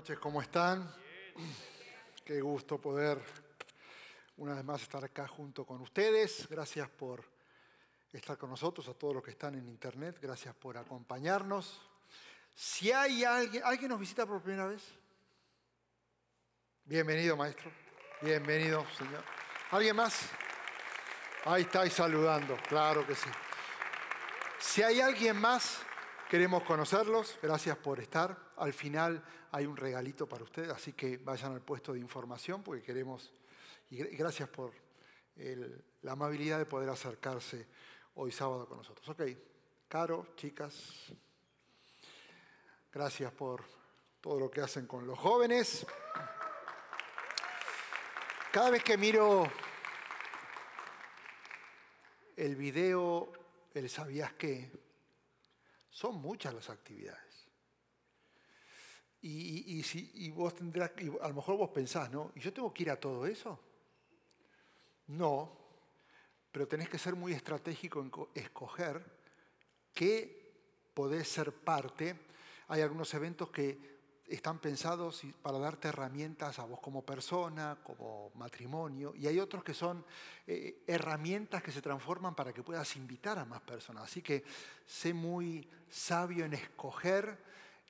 noches, ¿cómo están? Qué gusto poder una vez más estar acá junto con ustedes. Gracias por estar con nosotros, a todos los que están en internet, gracias por acompañarnos. Si hay alguien, ¿alguien nos visita por primera vez? Bienvenido, maestro. Bienvenido, señor. ¿Alguien más? Ahí estáis saludando, claro que sí. Si hay alguien más, queremos conocerlos. Gracias por estar. Al final hay un regalito para ustedes, así que vayan al puesto de información porque queremos, y gracias por la amabilidad de poder acercarse hoy sábado con nosotros. Ok, Caro, chicas, gracias por todo lo que hacen con los jóvenes. Cada vez que miro el video, el sabías que, son muchas las actividades. Y, si, vos tendrás, a lo mejor vos pensás, ¿no? ¿Y yo tengo que ir a todo eso? No, pero tenés que ser muy estratégico en escoger qué podés ser parte. Hay algunos eventos que están pensados para darte herramientas a vos como persona, como matrimonio, y hay otros que son eh, herramientas que se transforman para que puedas invitar a más personas. Así que sé muy sabio en escoger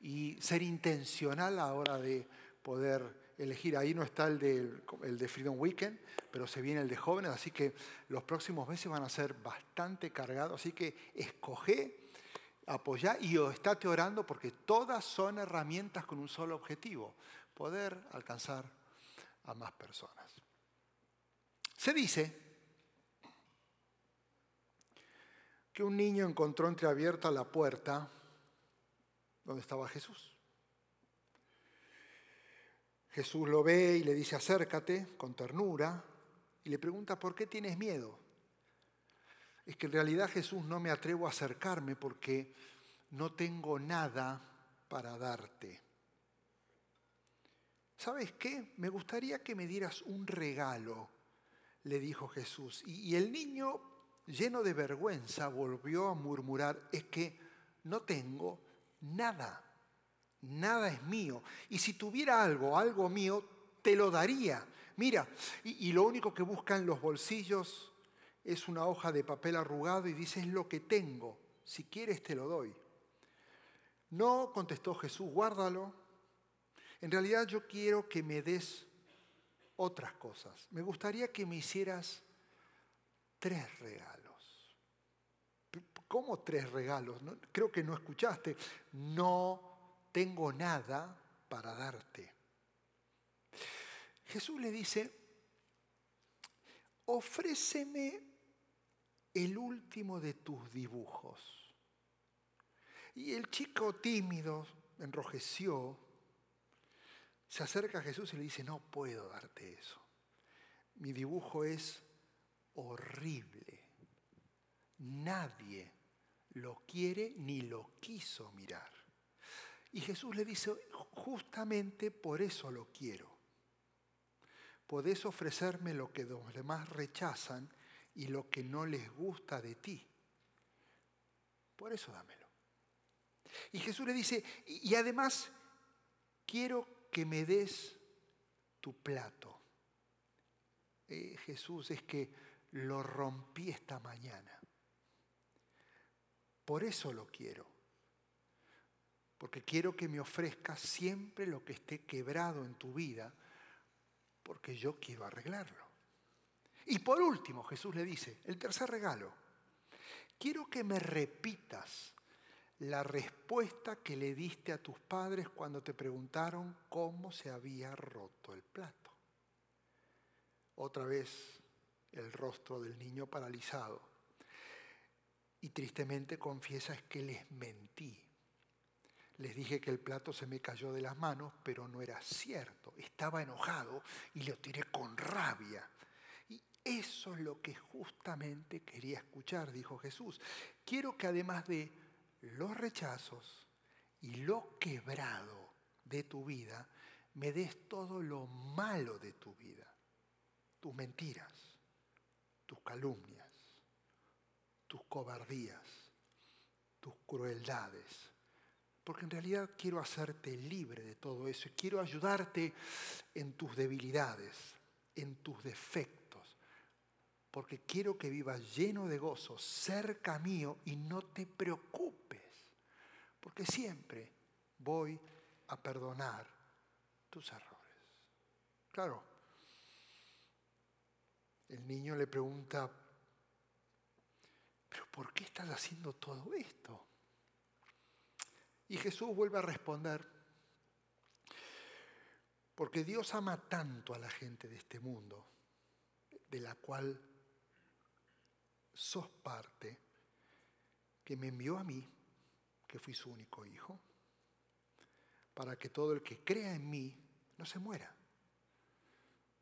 y ser intencional a la hora de poder elegir. Ahí no está el de, el de Freedom Weekend, pero se viene el de jóvenes, así que los próximos meses van a ser bastante cargados. Así que escoge, apoya y estate orando porque todas son herramientas con un solo objetivo, poder alcanzar a más personas. Se dice que un niño encontró entreabierta la puerta donde estaba Jesús. Jesús lo ve y le dice, acércate con ternura, y le pregunta, ¿por qué tienes miedo? Es que en realidad Jesús no me atrevo a acercarme porque no tengo nada para darte. ¿Sabes qué? Me gustaría que me dieras un regalo, le dijo Jesús. Y, el niño, lleno de vergüenza, volvió a murmurar, es que no tengo nada, nada es mío. Y si tuviera algo, algo mío, te lo daría. Mira, y, lo único que busca en los bolsillos es una hoja de papel arrugado y dice, es lo que tengo, si quieres te lo doy. No, contestó Jesús, guárdalo. En realidad yo quiero que me des otras cosas. Me gustaría que me hicieras tres regalos. ¿Cómo tres regalos? creo que no escuchaste. No tengo nada para darte. Jesús le dice, ofréceme el último de tus dibujos. Y el chico tímido, enrojeció, se acerca a Jesús y le dice, no puedo darte eso. Mi dibujo es horrible. Nadie lo quiere ni lo quiso mirar. Y Jesús le dice, justamente por eso lo quiero. Podés ofrecerme lo que los demás rechazan y lo que no les gusta de ti. Por eso dámelo. Y Jesús le dice, y además quiero que me des tu plato. Eh, Jesús, es que lo rompí esta mañana. Por eso lo quiero. Porque quiero que me ofrezcas siempre lo que esté quebrado en tu vida, porque yo quiero arreglarlo. Y por último, Jesús le dice, el tercer regalo, quiero que me repitas la respuesta que le diste a tus padres cuando te preguntaron cómo se había roto el plato. Otra vez el rostro del niño paralizado y tristemente confiesa es que les mentí. Les dije que el plato se me cayó de las manos, pero no era cierto. Estaba enojado y lo tiré con rabia. Y eso es lo que justamente quería escuchar, dijo Jesús. Quiero que además de los rechazos y lo quebrado de tu vida, me des todo lo malo de tu vida. Tus mentiras, tus calumnias tus cobardías, tus crueldades. porque en realidad quiero hacerte libre de todo eso y quiero ayudarte en tus debilidades, en tus defectos, porque quiero que vivas lleno de gozo, cerca mío y no te preocupes, porque siempre voy a perdonar tus errores. Claro, el niño le pregunta, ¿por qué estás haciendo todo esto? Y Jesús vuelve a responder, porque Dios ama tanto a la gente de este mundo, de la cual sos parte, que me envió a mí, que fui su único hijo, para que todo el que crea en mí no se muera,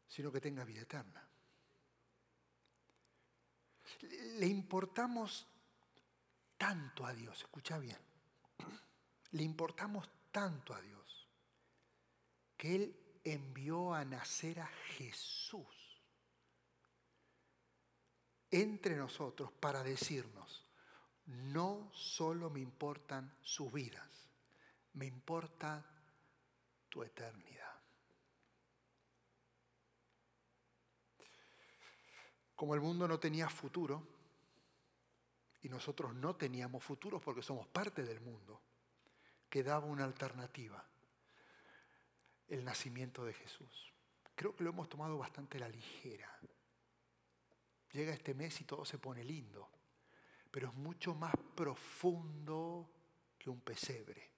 sino que tenga vida eterna. Le importamos tanto a Dios, escucha bien, le importamos tanto a Dios que Él envió a nacer a Jesús entre nosotros para decirnos, no solo me importan sus vidas, me importa tu eternidad. Como el mundo no tenía futuro, y nosotros no teníamos futuro porque somos parte del mundo, quedaba una alternativa, el nacimiento de Jesús. Creo que lo hemos tomado bastante la ligera. Llega este mes y todo se pone lindo, pero es mucho más profundo que un pesebre.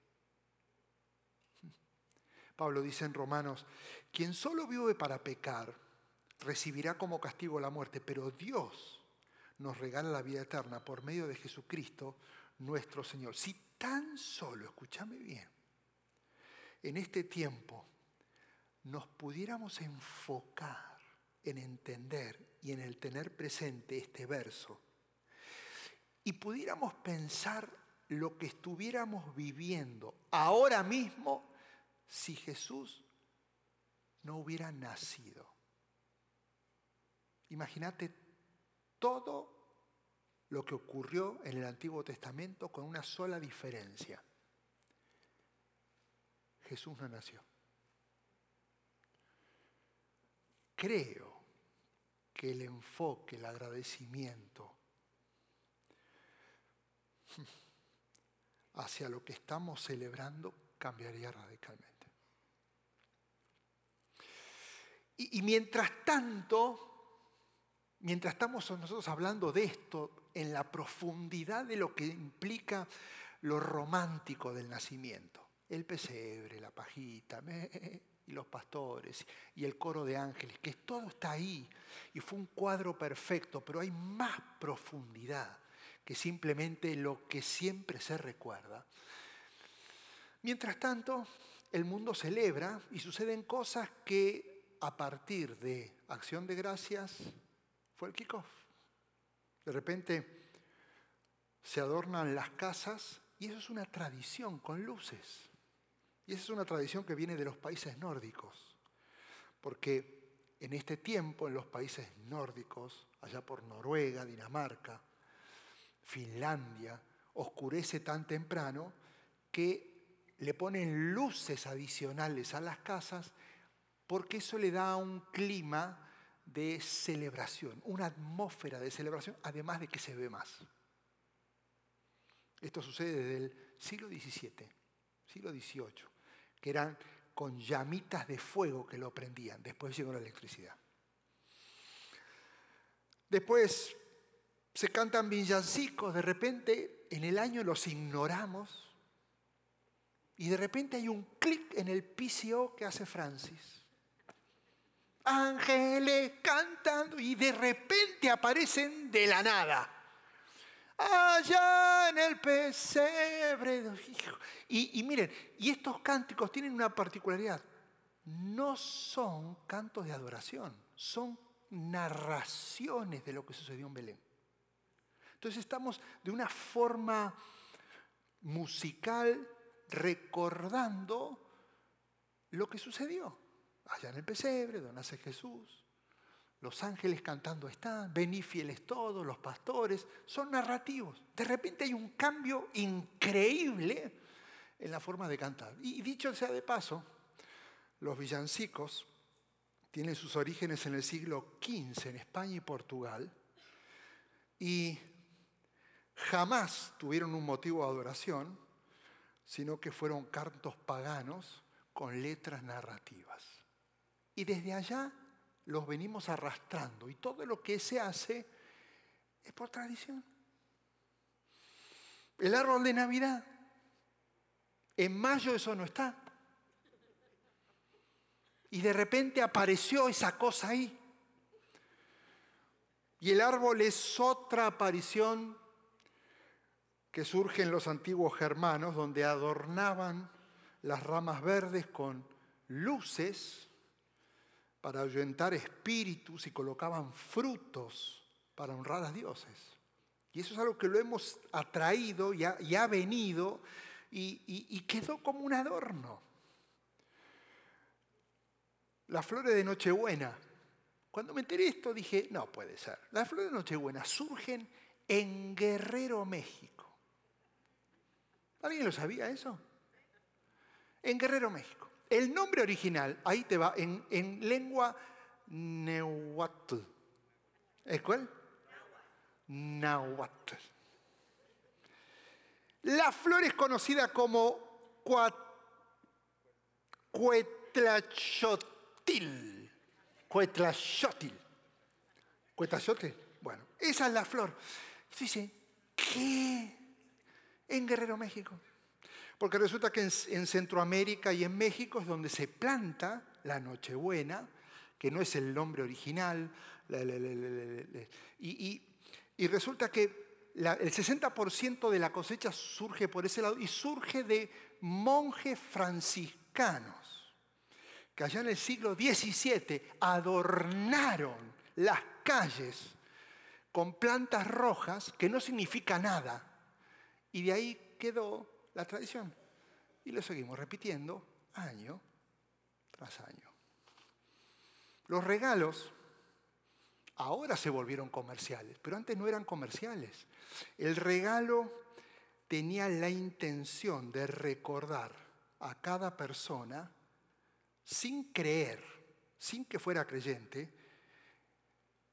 Pablo dice en Romanos, quien solo vive para pecar, recibirá como castigo la muerte, pero Dios nos regala la vida eterna por medio de Jesucristo nuestro Señor. Si tan solo, escúchame bien, en este tiempo nos pudiéramos enfocar en entender y en el tener presente este verso y pudiéramos pensar lo que estuviéramos viviendo ahora mismo si Jesús no hubiera nacido. Imagínate todo lo que ocurrió en el Antiguo Testamento con una sola diferencia. Jesús no nació. Creo que el enfoque, el agradecimiento hacia lo que estamos celebrando cambiaría radicalmente. Y, y mientras tanto, mientras estamos nosotros hablando de esto, en la profundidad de lo que implica lo romántico del nacimiento, el pesebre, la pajita, y los pastores, y el coro de ángeles, que todo está ahí, y fue un cuadro perfecto, pero hay más profundidad que simplemente lo que siempre se recuerda. Mientras tanto, el mundo celebra y suceden cosas que a partir de acción de gracias, fue el kickoff. De repente se adornan las casas y eso es una tradición con luces. Y esa es una tradición que viene de los países nórdicos. Porque en este tiempo, en los países nórdicos, allá por Noruega, Dinamarca, Finlandia, oscurece tan temprano que le ponen luces adicionales a las casas porque eso le da un clima de celebración, una atmósfera de celebración, además de que se ve más. Esto sucede desde el siglo XVII, siglo XVIII, que eran con llamitas de fuego que lo prendían. Después llegó la electricidad. Después se cantan villancicos, de repente en el año los ignoramos y de repente hay un clic en el PCO que hace Francis ángeles cantando y de repente aparecen de la nada. Allá en el pesebre. Y, y miren, y estos cánticos tienen una particularidad. No son cantos de adoración, son narraciones de lo que sucedió en Belén. Entonces estamos de una forma musical recordando lo que sucedió allá en el pesebre, donde nace Jesús. Los ángeles cantando están, vení fieles todos, los pastores, son narrativos. De repente hay un cambio increíble en la forma de cantar. Y dicho sea de paso, los villancicos tienen sus orígenes en el siglo XV en España y Portugal y jamás tuvieron un motivo de adoración, sino que fueron cantos paganos con letras narrativas. Y desde allá los venimos arrastrando y todo lo que se hace es por tradición. El árbol de Navidad, en mayo eso no está. Y de repente apareció esa cosa ahí. Y el árbol es otra aparición que surge en los antiguos germanos, donde adornaban las ramas verdes con luces para ahuyentar espíritus y colocaban frutos para honrar a dioses. Y eso es algo que lo hemos atraído y ha, venido y, y quedó como un adorno. Las flores de Nochebuena. Cuando me enteré esto dije, no puede ser. Las flores de Nochebuena surgen en Guerrero, México. ¿Alguien lo sabía eso? En Guerrero, México. El nombre original, ahí te va, en, lengua neuatl. ¿Es cuál? Nahuatl. La flor es conocida como cuetlachotil. Cuetlachotil. Cuetlachotil. Bueno, esa es la flor. Dice, ¿qué? En Guerrero, México. Porque resulta que en, Centroamérica y en México es donde se planta la Nochebuena, que no es el nombre original, y, resulta que el 60% de la cosecha surge por ese lado y surge de monjes franciscanos que allá en el siglo XVII adornaron las calles con plantas rojas que no significa nada. Y de ahí quedó la tradición. Y lo seguimos repitiendo año tras año. Los regalos ahora se volvieron comerciales, pero antes no eran comerciales. El regalo tenía la intención de recordar a cada persona, sin creer, sin que fuera creyente,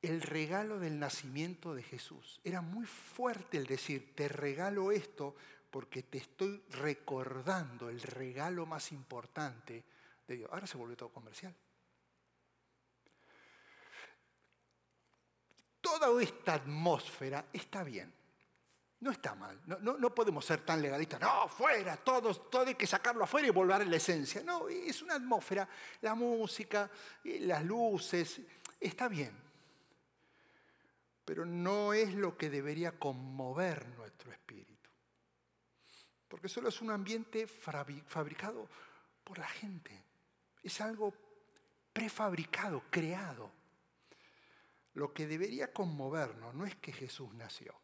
el regalo del nacimiento de Jesús. Era muy fuerte el decir, te regalo esto porque te estoy recordando el regalo más importante de Dios. Ahora se volvió todo comercial. Toda esta atmósfera está bien. No está mal. No, podemos ser tan legalistas. No, fuera, todo, todo hay que sacarlo afuera y volver a la esencia. No, es una atmósfera. La música, eh, las luces, está bien. Pero no es lo que debería conmover nuestro espíritu porque solo es un ambiente fabricado por la gente. Es algo prefabricado, creado. Lo que debería conmovernos no es que Jesús nació.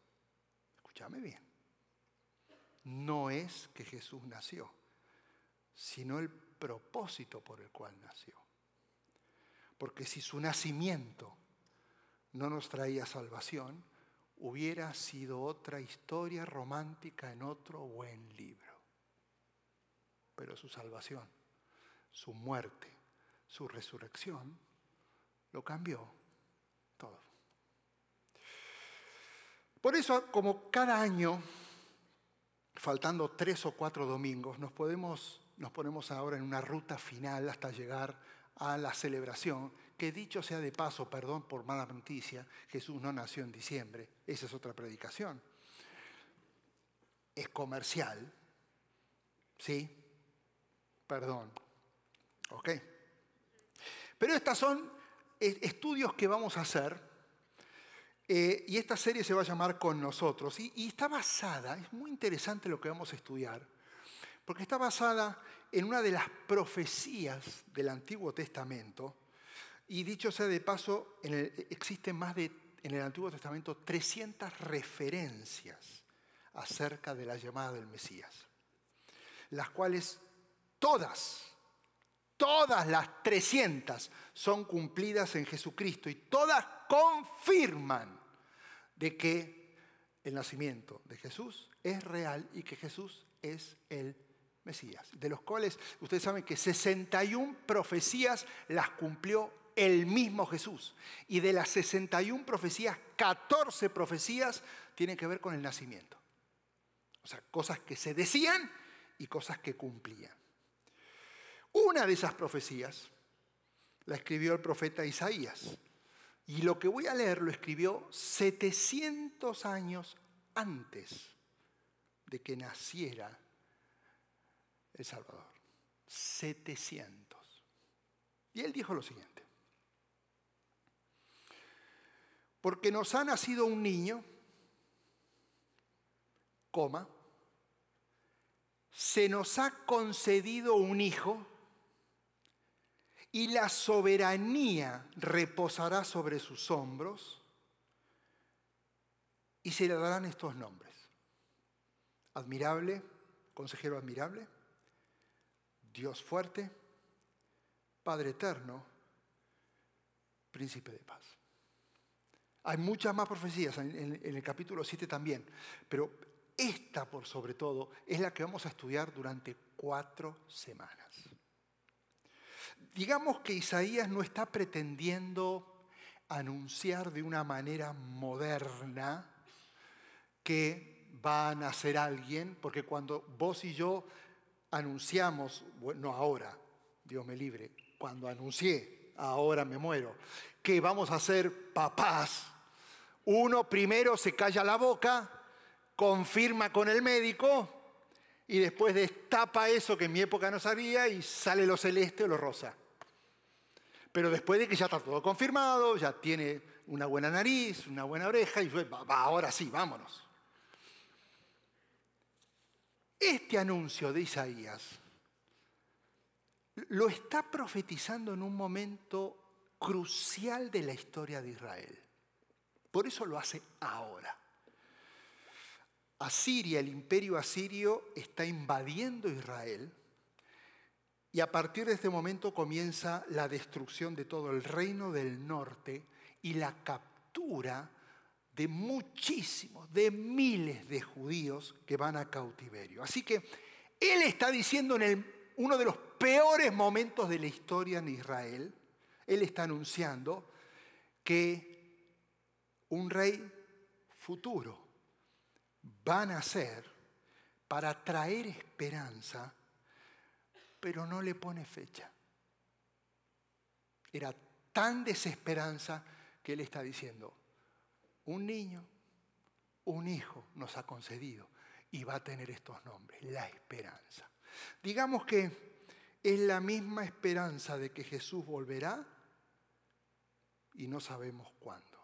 Escúchame bien. No es que Jesús nació, sino el propósito por el cual nació. Porque si su nacimiento no nos traía salvación, hubiera sido otra historia romántica en otro buen libro. Pero su salvación, su muerte, su resurrección, lo cambió todo. Por eso, como cada año, faltando tres o cuatro domingos, nos, podemos, nos ponemos ahora en una ruta final hasta llegar a la celebración que dicho sea de paso, perdón por mala noticia, Jesús no nació en diciembre, esa es otra predicación. Es comercial, ¿sí? Perdón, ¿ok? Pero estos son estudios que vamos a hacer eh, y esta serie se va a llamar Con nosotros y, y está basada, es muy interesante lo que vamos a estudiar, porque está basada en una de las profecías del Antiguo Testamento, y dicho sea de paso, existen más de, en el Antiguo Testamento, 300 referencias acerca de la llamada del Mesías, las cuales todas, todas las 300 son cumplidas en Jesucristo y todas confirman de que el nacimiento de Jesús es real y que Jesús es el Mesías, de los cuales ustedes saben que 61 profecías las cumplió el mismo Jesús. Y de las 61 profecías, 14 profecías tienen que ver con el nacimiento. O sea, cosas que se decían y cosas que cumplían. Una de esas profecías la escribió el profeta Isaías. Y lo que voy a leer lo escribió 700 años antes de que naciera el Salvador. 700. Y él dijo lo siguiente. Porque nos ha nacido un niño, coma, se nos ha concedido un hijo y la soberanía reposará sobre sus hombros y se le darán estos nombres. Admirable, consejero admirable, Dios fuerte, Padre eterno, príncipe de paz. Hay muchas más profecías en, el capítulo 7 también, pero esta por sobre todo es la que vamos a estudiar durante cuatro semanas. Digamos que Isaías no está pretendiendo anunciar de una manera moderna que va a nacer alguien, porque cuando vos y yo anunciamos, no ahora, Dios me libre, cuando anuncié, ahora me muero, que vamos a ser papás, uno primero se calla la boca, confirma con el médico y después destapa eso que en mi época no sabía y sale lo celeste o lo rosa. Pero después de que ya está todo confirmado, ya tiene una buena nariz, una buena oreja, y va, ahora sí, vámonos. Este anuncio de Isaías lo está profetizando en un momento crucial de la historia de Israel. Por eso lo hace ahora. Asiria, el imperio asirio, está invadiendo Israel y a partir de este momento comienza la destrucción de todo el reino del norte y la captura de muchísimos, de miles de judíos que van a cautiverio. Así que él está diciendo en uno de los peores momentos de la historia en Israel, él está anunciando que un rey futuro va a nacer para traer esperanza pero no le pone fecha. Era tan desesperanza que él está diciendo, un niño, un hijo nos ha concedido y va a tener estos nombres, la esperanza. Digamos que es la misma esperanza de que Jesús volverá y no sabemos cuándo.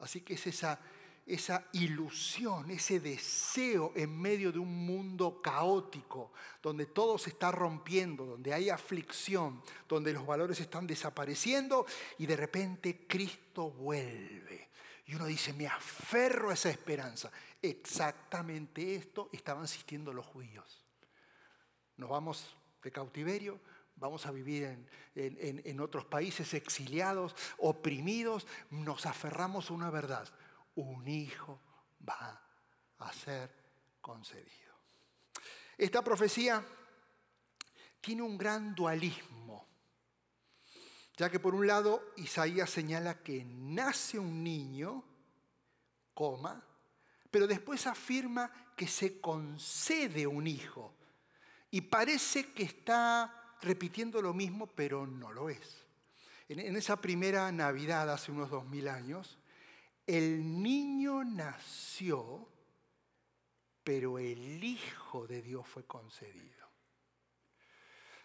Así que es esa esa ilusión, ese deseo en medio de un mundo caótico, donde todo se está rompiendo, donde hay aflicción, donde los valores están desapareciendo y de repente Cristo vuelve. Y uno dice, me aferro a esa esperanza. Exactamente esto estaban insistiendo los judíos. Nos vamos de cautiverio, vamos a vivir en, en, otros países exiliados, oprimidos, nos aferramos a una verdad un hijo va a ser concedido. Esta profecía tiene un gran dualismo, ya que por un lado Isaías señala que nace un niño, coma, pero después afirma que se concede un hijo. Y parece que está repitiendo lo mismo, pero no lo es. En, esa primera Navidad, hace unos dos mil años, el niño nació, pero el Hijo de Dios fue concedido.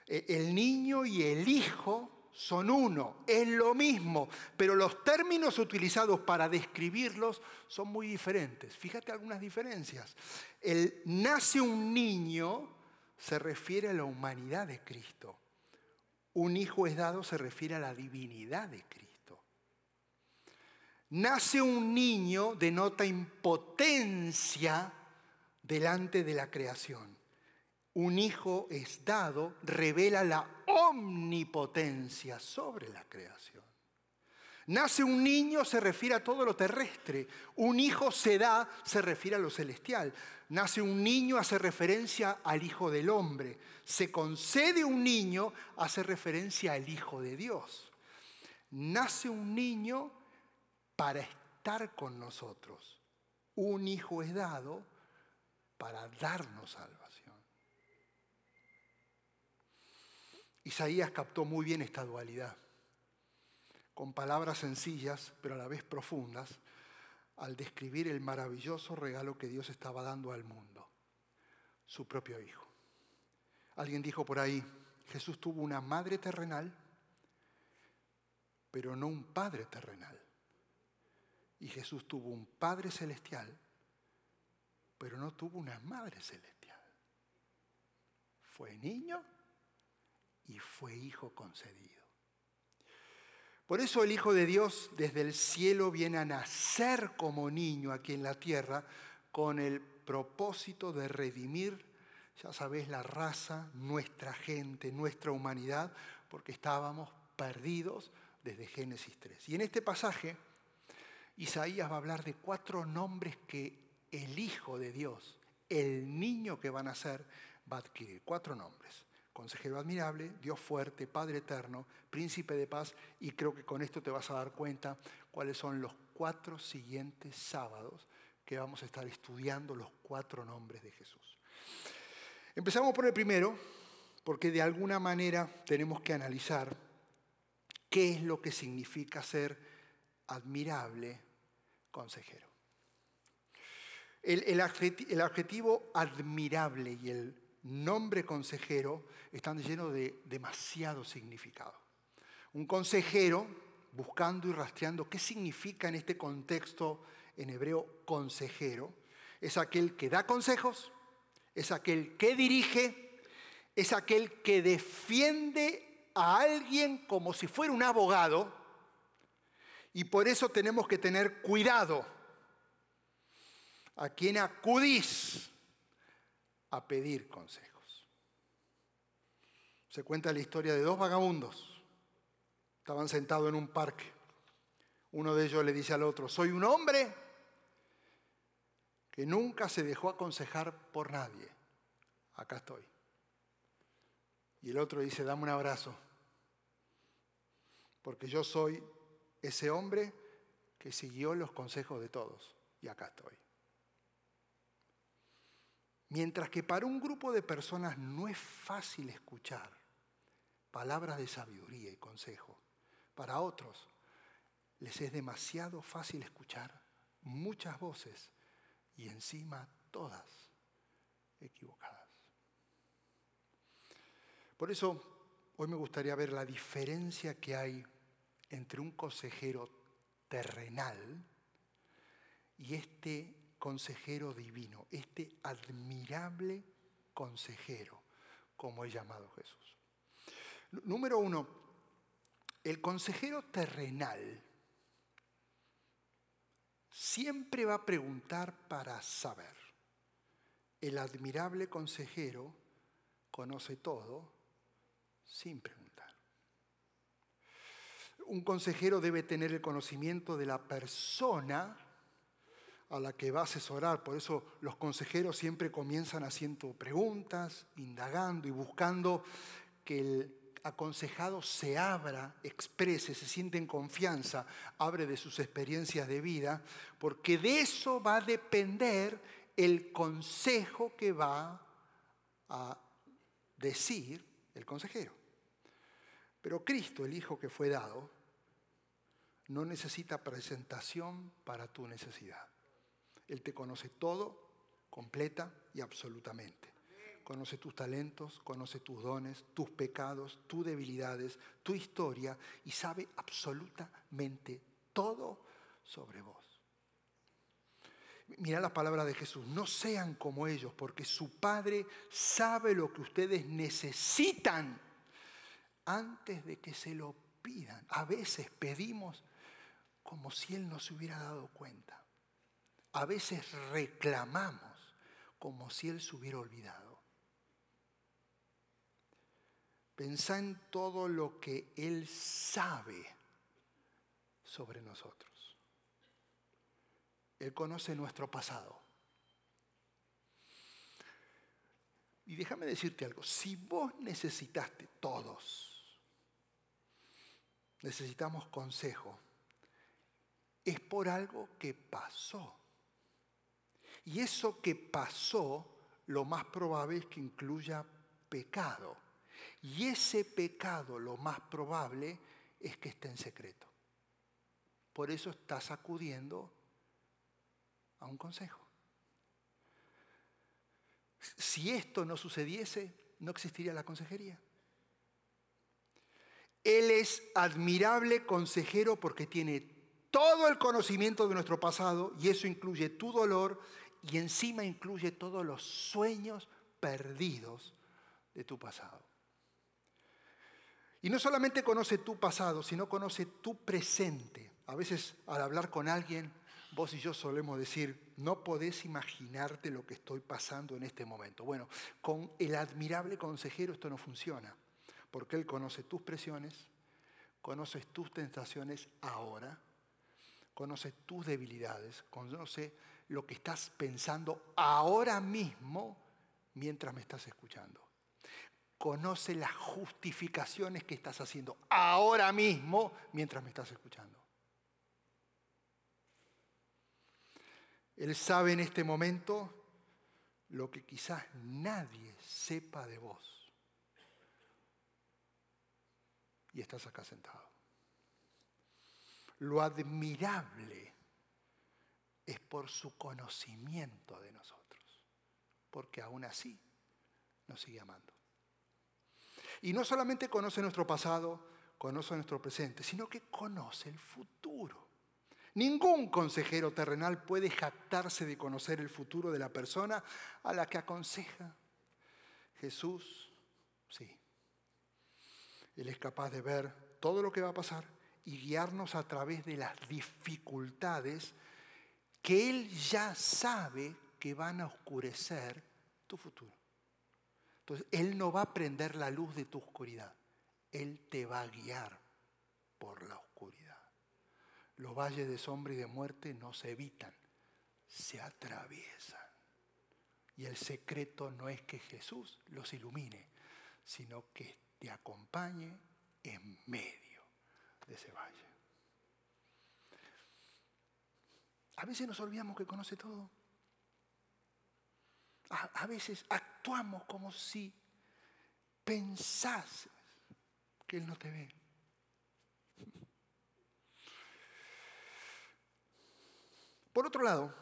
E, el niño y el Hijo son uno, es lo mismo, pero los términos utilizados para describirlos son muy diferentes. Fíjate algunas diferencias. El nace un niño se refiere a la humanidad de Cristo. Un hijo es dado se refiere a la divinidad de Cristo. Nace un niño denota impotencia delante de la creación. Un hijo es dado, revela la omnipotencia sobre la creación. Nace un niño se refiere a todo lo terrestre. Un hijo se da se refiere a lo celestial. Nace un niño hace referencia al Hijo del Hombre. Se concede un niño hace referencia al Hijo de Dios. Nace un niño para estar con nosotros. Un hijo es dado para darnos salvación. Isaías captó muy bien esta dualidad con palabras sencillas, pero a la vez profundas, al describir el maravilloso regalo que Dios estaba dando al mundo, su propio Hijo. Alguien dijo por ahí, Jesús tuvo una madre terrenal, pero no un padre terrenal. Y Jesús tuvo un Padre celestial, pero no tuvo una madre celestial. Fue niño y fue hijo concedido. Por eso el Hijo de Dios desde el cielo viene a nacer como niño aquí en la tierra con el propósito de redimir, ya sabes, la raza, nuestra gente, nuestra humanidad, porque estábamos perdidos desde Génesis 3. Y en este pasaje, Isaías va a hablar de cuatro nombres que el Hijo de Dios, el niño que va a nacer, va a adquirir. Cuatro nombres consejero admirable, Dios fuerte, Padre eterno, príncipe de paz, y creo que con esto te vas a dar cuenta cuáles son los cuatro siguientes sábados que vamos a estar estudiando los cuatro nombres de Jesús. Empezamos por el primero, porque de alguna manera tenemos que analizar qué es lo que significa ser admirable consejero. El, el, adjetivo admirable y el nombre consejero están llenos de demasiado significado. Un consejero, buscando y rastreando qué significa en este contexto en hebreo consejero, es aquel que da consejos, es aquel que dirige, es aquel que defiende a alguien como si fuera un abogado, y por eso tenemos que tener cuidado a quien acudís a pedir consejos. Se cuenta la historia de dos vagabundos. Estaban sentados en un parque. Uno de ellos le dice al otro, soy un hombre que nunca se dejó aconsejar por nadie. Acá estoy. Y el otro dice, dame un abrazo, porque yo soy ese hombre que siguió los consejos de todos. Y acá estoy. Mientras que para un grupo de personas no es fácil escuchar palabras de sabiduría y consejo, para otros les es demasiado fácil escuchar muchas voces y encima todas equivocadas. Por eso hoy me gustaría ver la diferencia que hay entre un consejero terrenal y este consejero divino, este admirable consejero, como es llamado Jesús. Número uno, el consejero terrenal siempre va a preguntar para saber. El admirable consejero conoce todo sin preguntar. Un consejero debe tener el conocimiento de la persona a la que va a asesorar. Por eso los consejeros siempre comienzan haciendo preguntas, indagando y buscando que el aconsejado se abra, exprese, se siente en confianza, abre de sus experiencias de vida, porque de eso va a depender el consejo que va a decir el consejero. Pero Cristo, el Hijo que fue dado, no necesita presentación para tu necesidad. Él te conoce todo, completa y absolutamente. Conoce tus talentos, conoce tus dones, tus pecados, tus debilidades, tu historia y sabe absolutamente todo sobre vos. Mira la palabra de Jesús, no sean como ellos, porque su Padre sabe lo que ustedes necesitan antes de que se lo pidan. A veces pedimos como si Él no se hubiera dado cuenta a veces reclamamos como si Él se hubiera olvidado. Pensá en todo lo que Él sabe sobre nosotros. Él conoce nuestro pasado. Y déjame decirte algo, si vos necesitaste, todos, necesitamos consejo, es por algo que pasó. Y eso que pasó, lo más probable es que incluya pecado. Y ese pecado, lo más probable es que esté en secreto. Por eso estás acudiendo a un consejo. Si esto no sucediese, no existiría la consejería. Él es admirable consejero porque tiene todo el conocimiento de nuestro pasado y eso incluye tu dolor y encima incluye todos los sueños perdidos de tu pasado. Y no solamente conoce tu pasado, sino conoce tu presente. A veces al hablar con alguien, vos y yo solemos decir, no podés imaginarte lo que estoy pasando en este momento. Bueno, con el admirable consejero esto no funciona, porque él conoce tus presiones, conoce tus tentaciones ahora conoce tus debilidades, conoce lo que estás pensando ahora mismo mientras me estás escuchando. Conoce las justificaciones que estás haciendo ahora mismo mientras me estás escuchando. Él sabe en este momento lo que quizás nadie sepa de vos. Y estás acá sentado. Lo admirable es por su conocimiento de nosotros, porque aún así nos sigue amando. Y no solamente conoce nuestro pasado, conoce nuestro presente, sino que conoce el futuro. Ningún consejero terrenal puede jactarse de conocer el futuro de la persona a la que aconseja. Jesús, sí. Él es capaz de ver todo lo que va a pasar y guiarnos a través de las dificultades que Él ya sabe que van a oscurecer tu futuro. Entonces, Él no va a prender la luz de tu oscuridad, Él te va a guiar por la oscuridad. Los valles de sombra y de muerte no se evitan, se atraviesan. Y el secreto no es que Jesús los ilumine, sino que te acompañe en medio de ese valle. A veces nos olvidamos que conoce todo. A, veces actuamos como si pensases que Él no te ve. Por otro lado,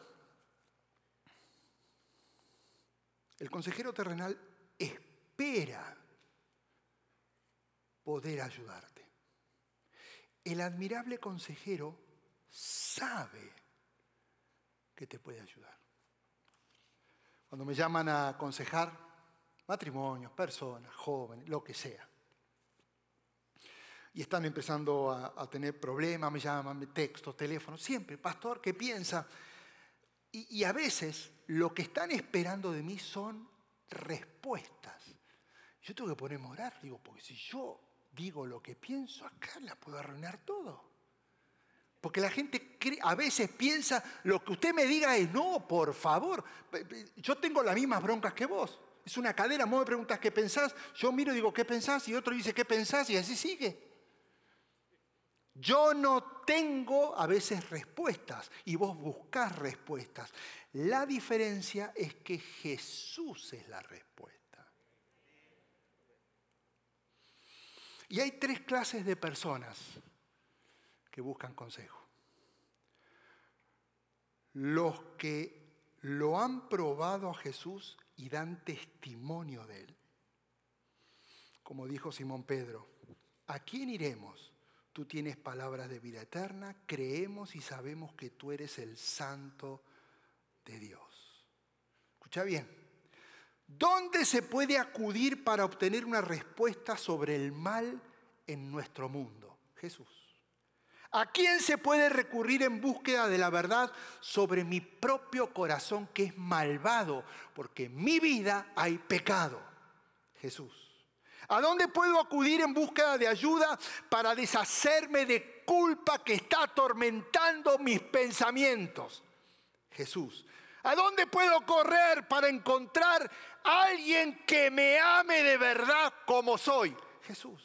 el consejero terrenal espera poder ayudarte. El admirable consejero sabe que te puede ayudar. Cuando me llaman a aconsejar matrimonios, personas, jóvenes, lo que sea, y están empezando a, tener problemas, me llaman, me texto, teléfono, siempre, pastor, ¿qué piensa? Y, a veces lo que están esperando de mí son respuestas. Yo tengo que ponerme a orar, digo, porque si yo digo lo que pienso, acá la puedo arruinar todo. Porque la gente a veces piensa, lo que usted me diga es, no, por favor, yo tengo las mismas broncas que vos. Es una cadera, vos me preguntas qué pensás, yo miro y digo qué pensás, y otro dice qué pensás, y así sigue. Yo no tengo a veces respuestas y vos buscás respuestas. La diferencia es que Jesús es la respuesta. Y hay tres clases de personas que buscan consejo. Los que lo han probado a Jesús y dan testimonio de él. Como dijo Simón Pedro, ¿a quién iremos? Tú tienes palabras de vida eterna, creemos y sabemos que tú eres el santo de Dios. Escucha bien, ¿Dónde se puede acudir para obtener una respuesta sobre el mal en nuestro mundo? Jesús. ¿A quién se puede recurrir en búsqueda de la verdad sobre mi propio corazón que es malvado? Porque en mi vida hay pecado. Jesús. ¿A dónde puedo acudir en búsqueda de ayuda para deshacerme de culpa que está atormentando mis pensamientos? Jesús. ¿A dónde puedo correr para encontrar a alguien que me ame de verdad como soy? Jesús.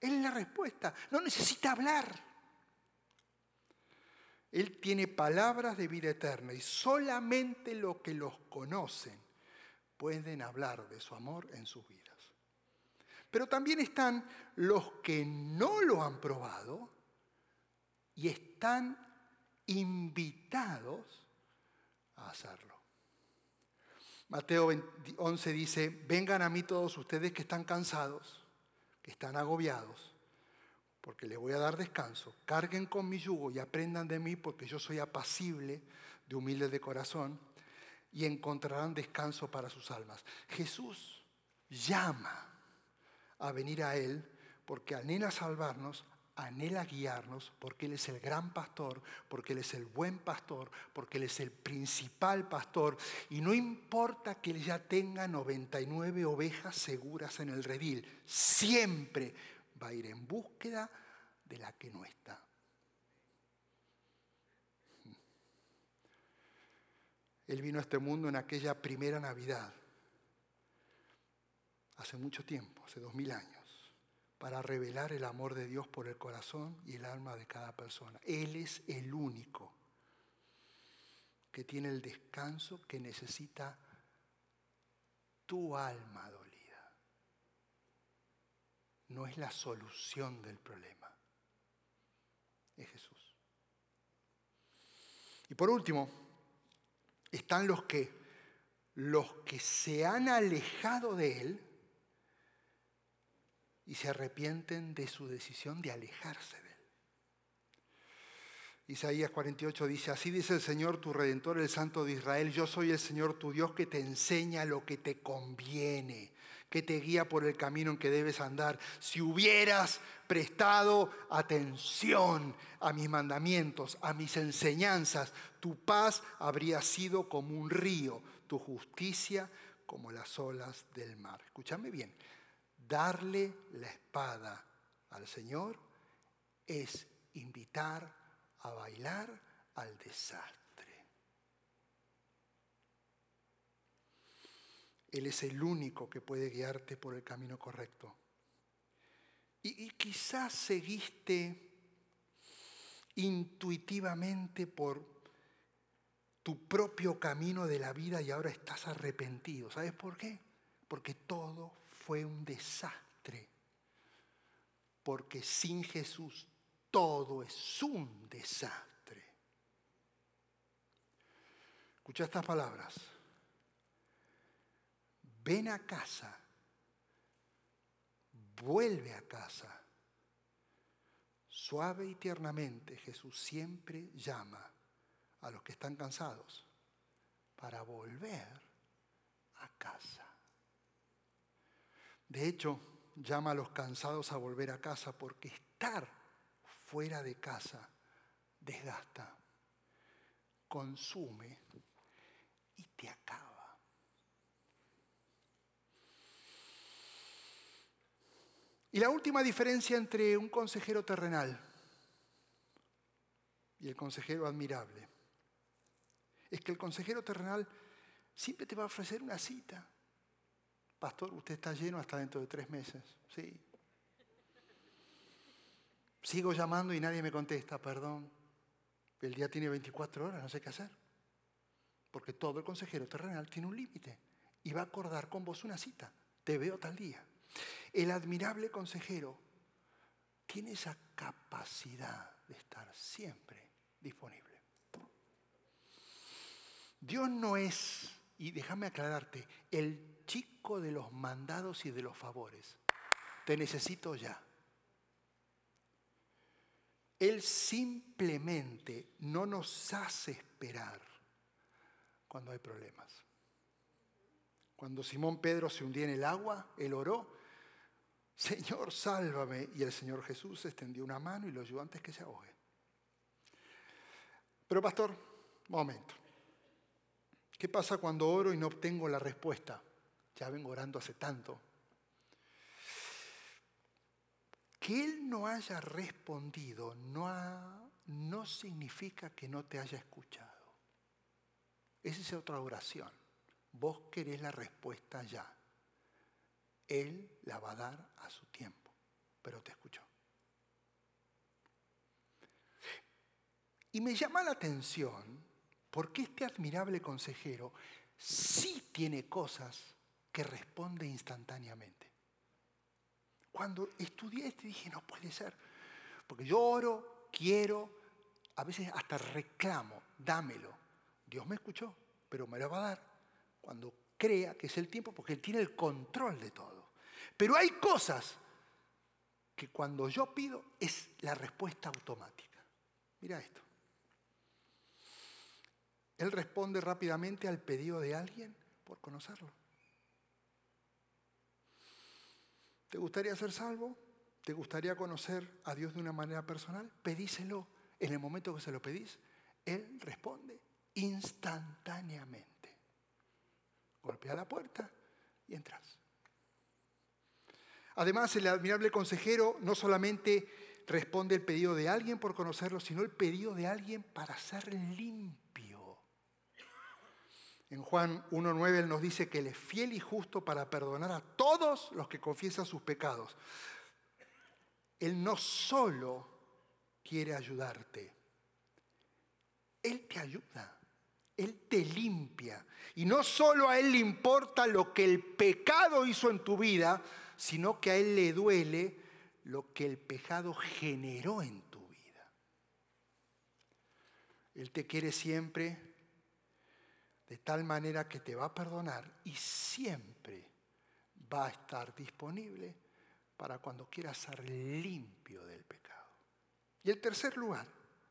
Él es la respuesta. No necesita hablar. Él tiene palabras de vida eterna y solamente los que los conocen pueden hablar de su amor en sus vidas. Pero también están los que no lo han probado y están invitados a hacerlo. Mateo 11 dice, vengan a mí todos ustedes que están cansados, que están agobiados, porque les voy a dar descanso. Carguen con mi yugo y aprendan de mí, porque yo soy apacible, de humilde de corazón, y encontrarán descanso para sus almas. Jesús llama a venir a Él porque anhela salvarnos, anhela guiarnos, porque Él es el gran pastor, porque Él es el buen pastor, porque Él es el principal pastor. Y no importa que Él ya tenga 99 ovejas seguras en el redil, siempre va a ir en búsqueda de la que no está. Él vino a este mundo en aquella primera Navidad hace mucho tiempo, hace dos mil años, para revelar el amor de Dios por el corazón y el alma de cada persona. Él es el único que tiene el descanso que necesita tu alma dolida. No es la solución del problema, es Jesús. Y por último, están los que, los que se han alejado de Él y se arrepienten de su decisión de alejarse de él. Isaías 48 dice, así dice el Señor tu Redentor, el Santo de Israel, yo soy el Señor tu Dios que te enseña lo que te conviene, que te guía por el camino en que debes andar. Si hubieras prestado atención a mis mandamientos, a mis enseñanzas, tu paz habría sido como un río, tu justicia como las olas del mar. Escúchame bien, Darle la espada al Señor es invitar a bailar al desastre. Él es el único que puede guiarte por el camino correcto. Y, quizás seguiste intuitivamente por tu propio camino de la vida y ahora estás arrepentido. ¿Sabes por qué? Porque todo fue un desastre, porque sin Jesús todo es un desastre. Escucha estas palabras. Ven a casa, vuelve a casa. Suave y tiernamente Jesús siempre llama a los que están cansados para volver a casa. De hecho, llama a los cansados a volver a casa porque estar fuera de casa desgasta, consume y te acaba. Y la última diferencia entre un consejero terrenal y el consejero admirable es que el consejero terrenal siempre te va a ofrecer una cita pastor, usted está lleno hasta dentro de tres meses. Sí. Sigo llamando y nadie me contesta, perdón. El día tiene 24 horas, no sé qué hacer. Porque todo el consejero terrenal tiene un límite y va a acordar con vos una cita. Te veo tal día. El admirable consejero tiene esa capacidad de estar siempre disponible. Dios no es, y déjame aclararte, el chico de los mandados y de los favores. Te necesito ya. Él simplemente no nos hace esperar cuando hay problemas. Cuando Simón Pedro se hundía en el agua, él oró, Señor, sálvame. Y el Señor Jesús extendió una mano y lo ayudó antes que se ahogue. Pero pastor, momento. ¿Qué pasa cuando oro y no obtengo la respuesta? Ya vengo orando hace tanto. Que Él no haya respondido no, no significa que no te haya escuchado. Esa es otra oración. Vos querés la respuesta ya. Él la va a dar a su tiempo, pero te escuchó. Y me llama la atención porque este admirable consejero sí tiene cosas que responde instantáneamente. Cuando estudié este dije, no puede ser, porque yo oro, quiero, a veces hasta reclamo, dámelo. Dios me escuchó, pero me lo va a dar cuando crea que es el tiempo, porque Él tiene el control de todo. Pero hay cosas que cuando yo pido es la respuesta automática. Mira esto. Él responde rápidamente al pedido de alguien por conocerlo. ¿Te gustaría ser salvo? ¿Te gustaría conocer a Dios de una manera personal? Pedíselo. En el momento que se lo pedís, Él responde instantáneamente. Golpea la puerta y entras. Además, el admirable consejero no solamente responde el pedido de alguien por conocerlo, sino el pedido de alguien para ser limpio. En Juan 1.9 Él nos dice que Él es fiel y justo para perdonar a todos los que confiesan sus pecados. Él no solo quiere ayudarte, Él te ayuda, Él te limpia. Y no solo a Él le importa lo que el pecado hizo en tu vida, sino que a Él le duele lo que el pecado generó en tu vida. Él te quiere siempre de tal manera que te va a perdonar y siempre va a estar disponible para cuando quieras ser limpio del pecado. Y el tercer lugar,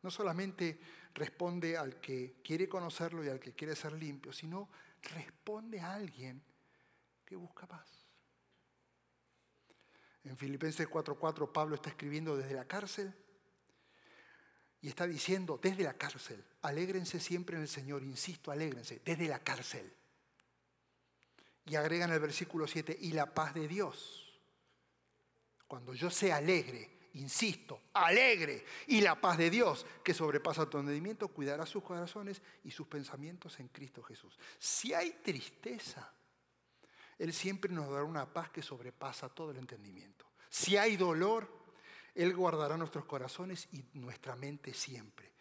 no solamente responde al que quiere conocerlo y al que quiere ser limpio, sino responde a alguien que busca paz. En Filipenses 4:4 Pablo está escribiendo desde la cárcel y está diciendo desde la cárcel, alégrense siempre en el Señor, insisto, alégrense, desde la cárcel. Y agrega en el versículo 7, y la paz de Dios. Cuando yo sea alegre, insisto, alegre, y la paz de Dios, que sobrepasa tu entendimiento, cuidará sus corazones y sus pensamientos en Cristo Jesús. Si hay tristeza, él siempre nos dará una paz que sobrepasa todo el entendimiento. Si hay dolor, Él guardará nuestros corazones y nuestra mente siempre.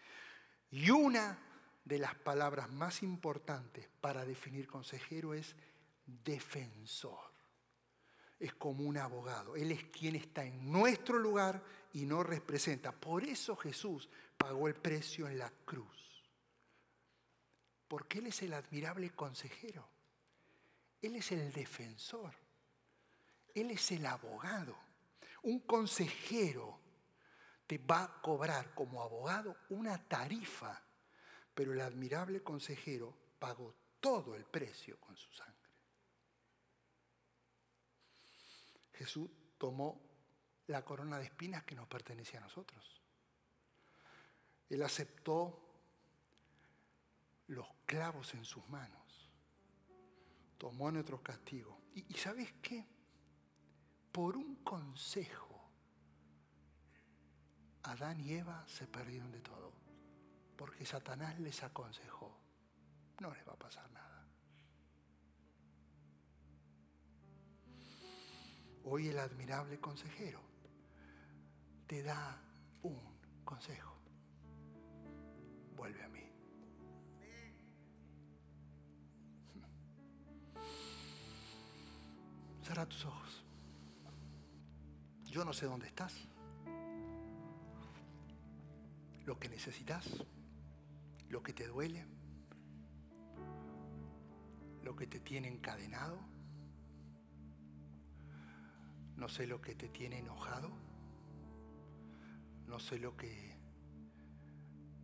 Y una de las palabras más importantes para definir consejero es defensor. Es como un abogado. Él es quien está en nuestro lugar y nos representa. Por eso Jesús pagó el precio en la cruz. Porque Él es el admirable consejero. Él es el defensor. Él es el abogado. Un consejero te va a cobrar como abogado una tarifa, pero el admirable consejero pagó todo el precio con su sangre. Jesús tomó la corona de espinas que nos pertenecía a nosotros. Él aceptó los clavos en sus manos tomó nuestros castigos. ¿Y, ¿Y sabes qué? Por un consejo, Adán y Eva se perdieron de todo. Porque Satanás les aconsejó, no les va a pasar nada. Hoy el admirable consejero te da un consejo. Vuelve a mí. Cierra tus ojos. Yo no sé dónde estás. Lo que necesitas, lo que te duele, lo que te tiene encadenado. No sé lo que te tiene enojado. No sé lo que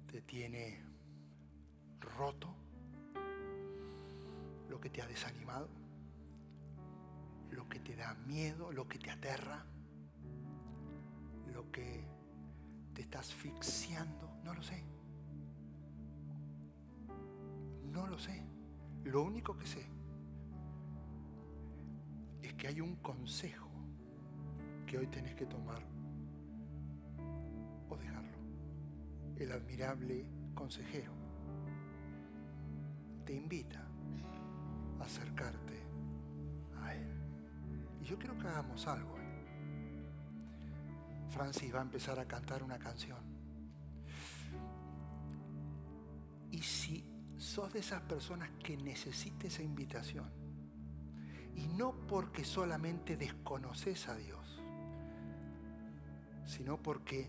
te tiene roto. Lo que te ha desanimado lo que te da miedo, lo que te aterra, lo que te está asfixiando, no lo sé. No lo sé. Lo único que sé es que hay un consejo que hoy tenés que tomar o dejarlo. El admirable consejero te invita a acercarte a Él. Y yo quiero que hagamos algo. ¿eh? Francis va a empezar a cantar una canción. Y si sos de esas personas que necesita esa invitación, y no porque solamente desconoces a Dios, sino porque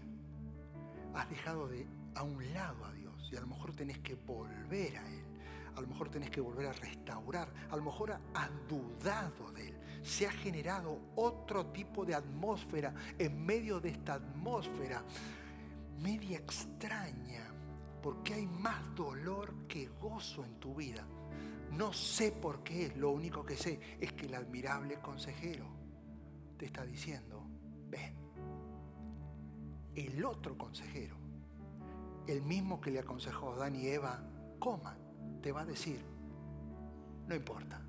has dejado de a un lado a Dios y a lo mejor tenés que volver a Él, a lo mejor tenés que volver a restaurar, a lo mejor has dudado de Él, se ha generado otro tipo de atmósfera en medio de esta atmósfera media extraña, porque hay más dolor que gozo en tu vida. No sé por qué, lo único que sé es que el admirable consejero te está diciendo, ven. El otro consejero, el mismo que le aconsejó a Adán y Eva, coma, te va a decir, no importa.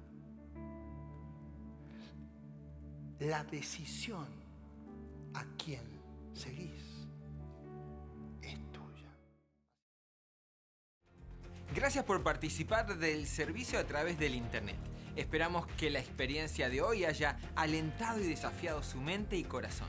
La decisión a quién seguís Gracias por participar del servicio a través del Internet. Esperamos que la experiencia de hoy haya alentado y desafiado su mente y corazón.